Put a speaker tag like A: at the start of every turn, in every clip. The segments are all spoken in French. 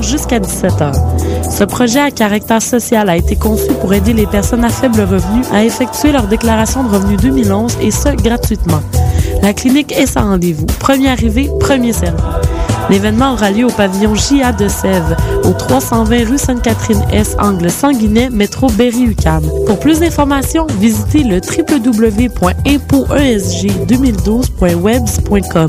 A: jusqu'à 17 heures. Ce projet à caractère social a été conçu pour aider les personnes à faible revenu à effectuer leur déclaration de revenus 2011 et ce, gratuitement. La clinique est sans rendez-vous. Premier arrivé, premier servi. L'événement aura lieu au pavillon JA de Sèvres, au 320 rue Sainte-Catherine-S, angle Sanguinet, métro Berry-UQAM. Pour plus d'informations, visitez le www.impoesg2012.webs.com.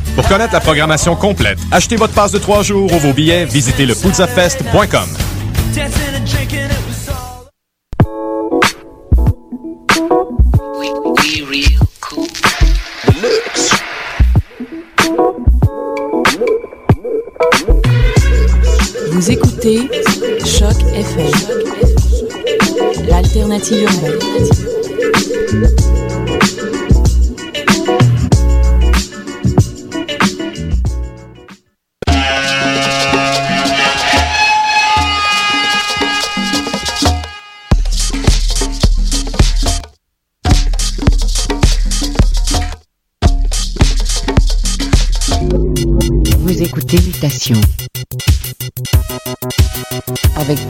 B: Pour connaître la programmation complète, achetez votre passe de trois jours ou vos billets, visitez le
C: Vous écoutez Choc FM, l'alternative urbaine.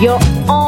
D: You're on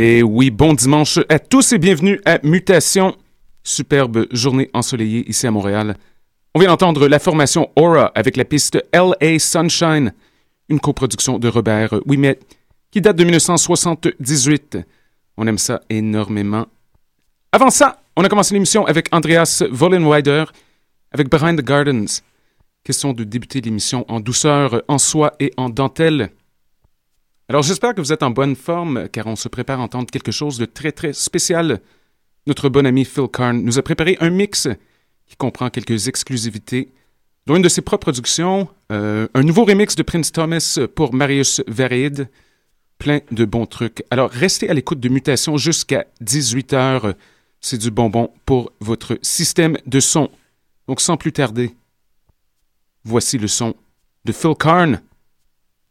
E: Et oui, bon dimanche à tous et bienvenue à Mutation. Superbe journée ensoleillée ici à Montréal. On vient d'entendre la formation Aura avec la piste LA Sunshine, une coproduction de Robert Wimet qui date de 1978. On aime ça énormément. Avant ça, on a commencé l'émission avec Andreas Vollenweider avec Behind the Gardens. Question de débuter l'émission en douceur, en soie et en dentelle. Alors j'espère que vous êtes en bonne forme car on se prépare à entendre quelque chose de très très spécial. Notre bon ami Phil Karn nous a préparé un mix qui comprend quelques exclusivités, dont une de ses propres productions, euh, un nouveau remix de Prince Thomas pour Marius Vereid, plein de bons trucs. Alors restez à l'écoute de Mutation jusqu'à 18h. C'est du bonbon pour votre système de son. Donc sans plus tarder, voici le son de Phil Karn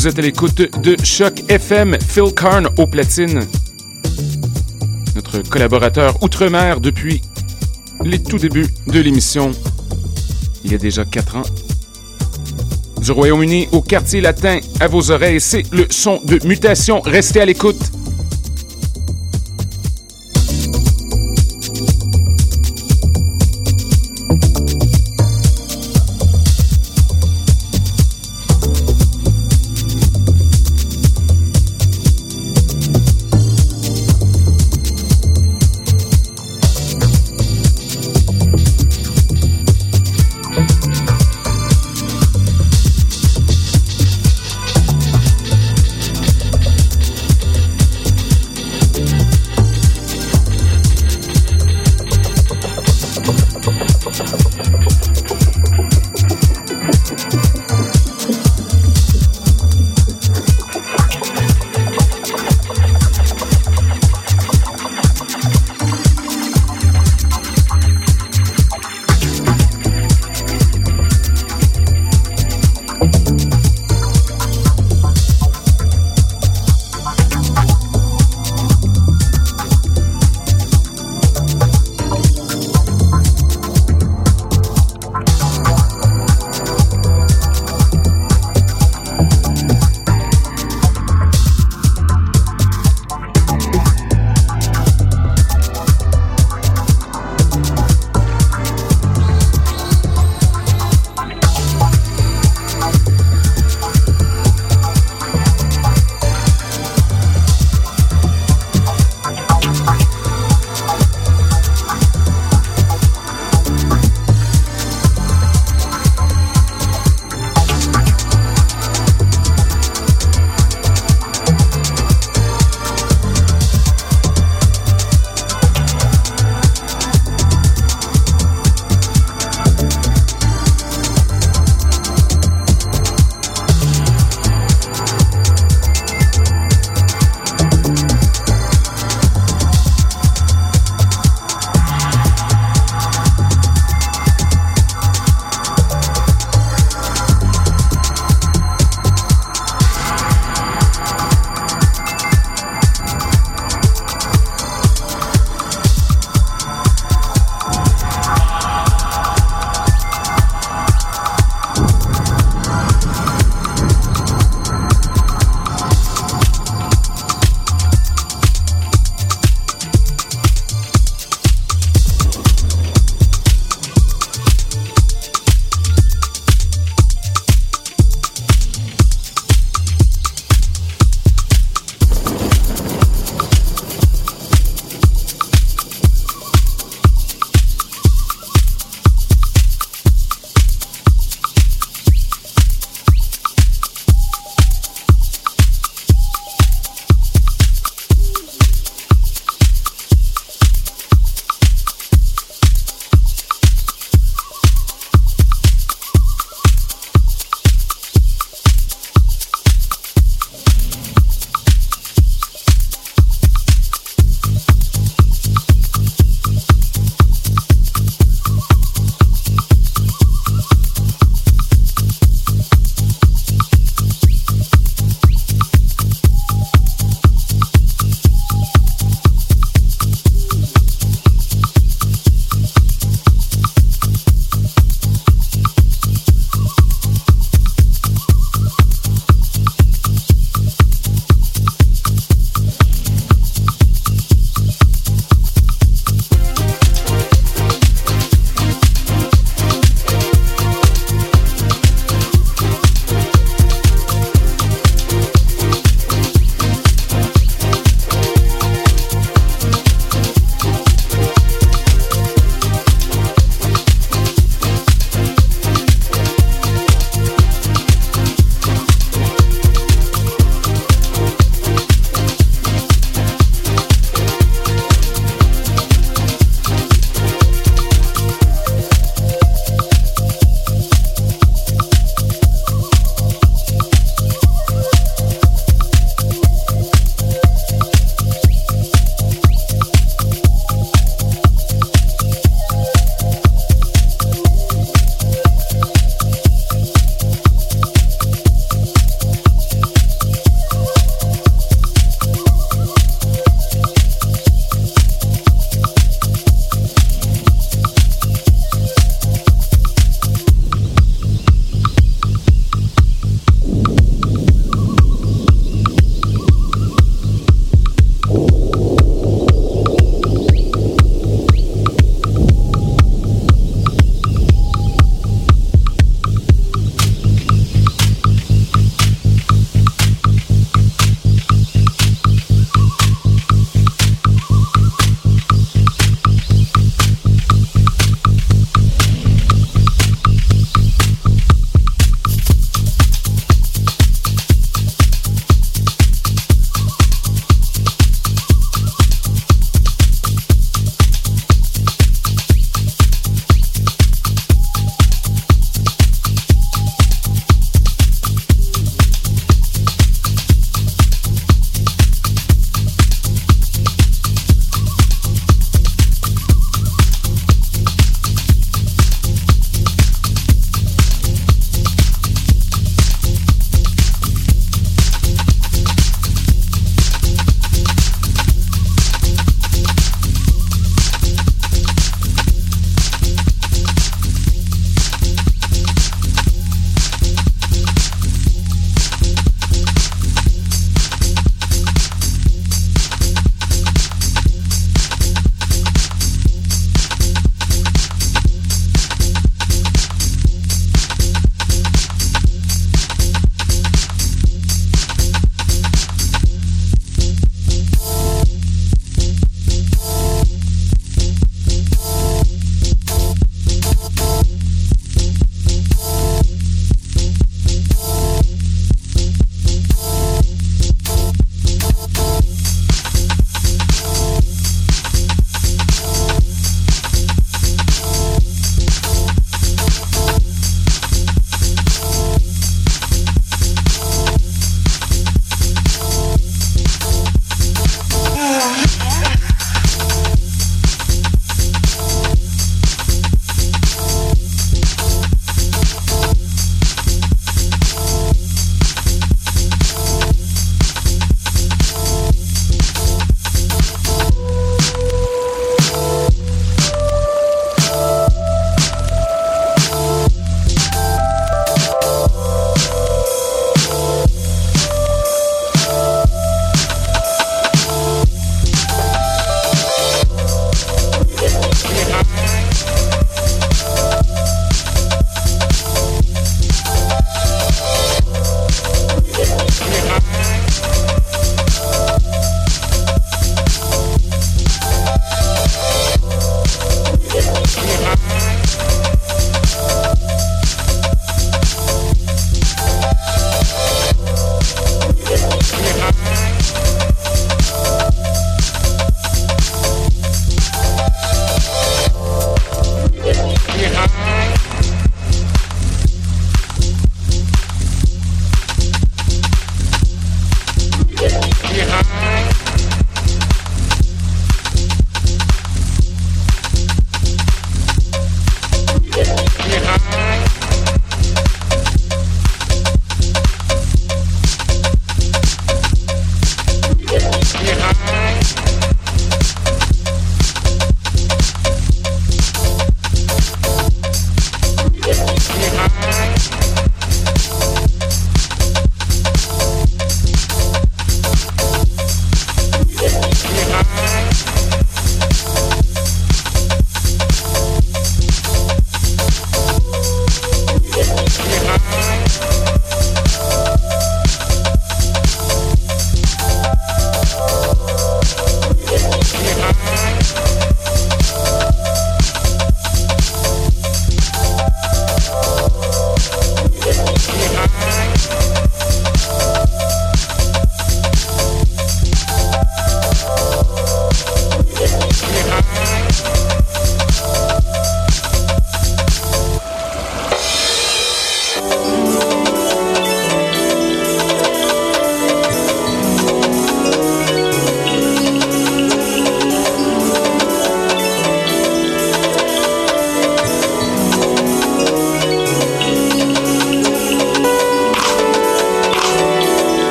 E: Vous êtes à l'écoute de Choc FM, Phil Karn au platine. Notre collaborateur outre-mer depuis les tout débuts de l'émission, il y a déjà quatre ans. Du Royaume-Uni au quartier latin, à vos oreilles, c'est le son de mutation. Restez à l'écoute.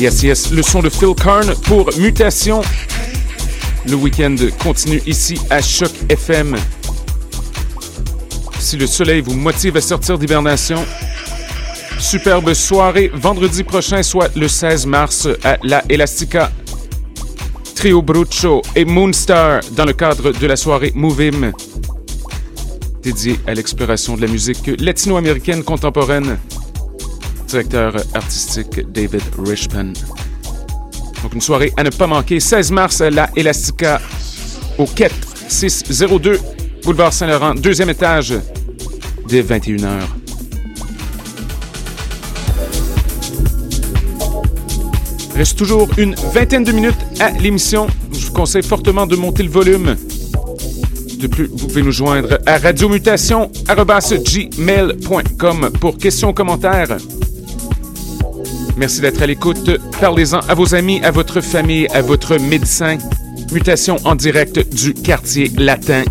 E: Yes, yes, le son de Phil Karn pour Mutation. Le week-end continue ici à Choc FM. Si le soleil vous motive à sortir d'hibernation, superbe soirée vendredi prochain, soit le 16 mars, à la Elastica. Trio Brucho et Moonstar dans le cadre de la soirée Movim, dédiée à l'exploration de la musique latino-américaine contemporaine directeur artistique David Richman. Donc une soirée à ne pas manquer, 16 mars, la Elastica au Quai 602, boulevard Saint-Laurent, deuxième étage, dès 21h. Reste toujours une vingtaine de minutes à l'émission. Je vous conseille fortement de monter le volume. De plus, vous pouvez nous joindre à radiomutation.gmail.com pour questions, commentaires. Merci d'être à l'écoute. Parlez-en à vos amis, à votre famille, à votre médecin. Mutation en direct du quartier latin.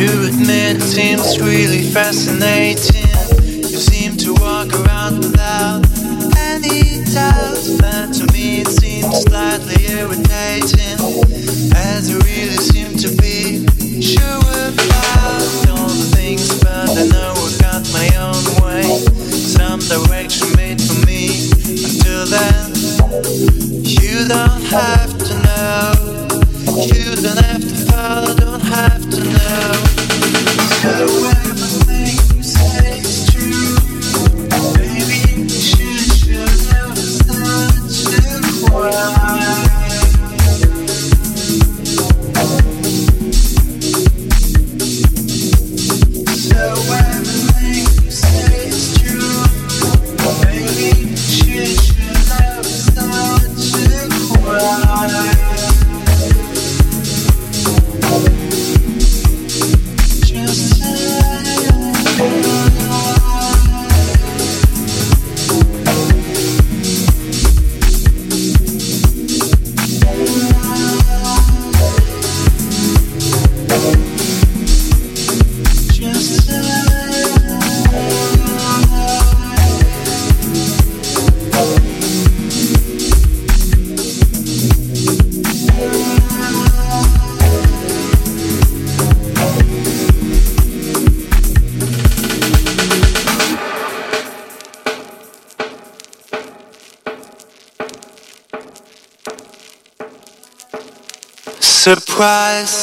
F: To admit it seems really fascinating. You seem to walk around without any doubt. But to me it seems slightly irritating. As you really seem to be sure about all the things, but I know I've got my own way. Some direction made for me. Until then, you don't have to know. You don't have to follow,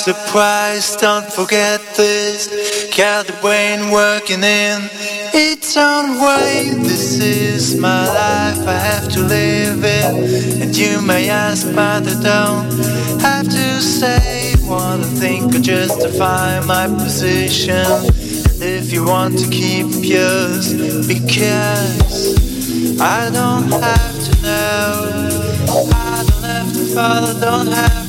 F: Surprise, don't forget this. Got the brain working in its own way. This is my life, I have to live it. And you may ask, but I don't have to say what I think or justify my position. If you want to keep yours, because I don't have to know. I don't have to follow, don't have